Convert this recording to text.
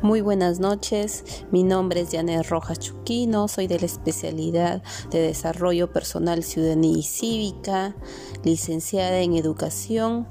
Muy buenas noches, mi nombre es Janet Rojas Chuquino, soy de la especialidad de Desarrollo Personal, Ciudadanía y Cívica, licenciada en Educación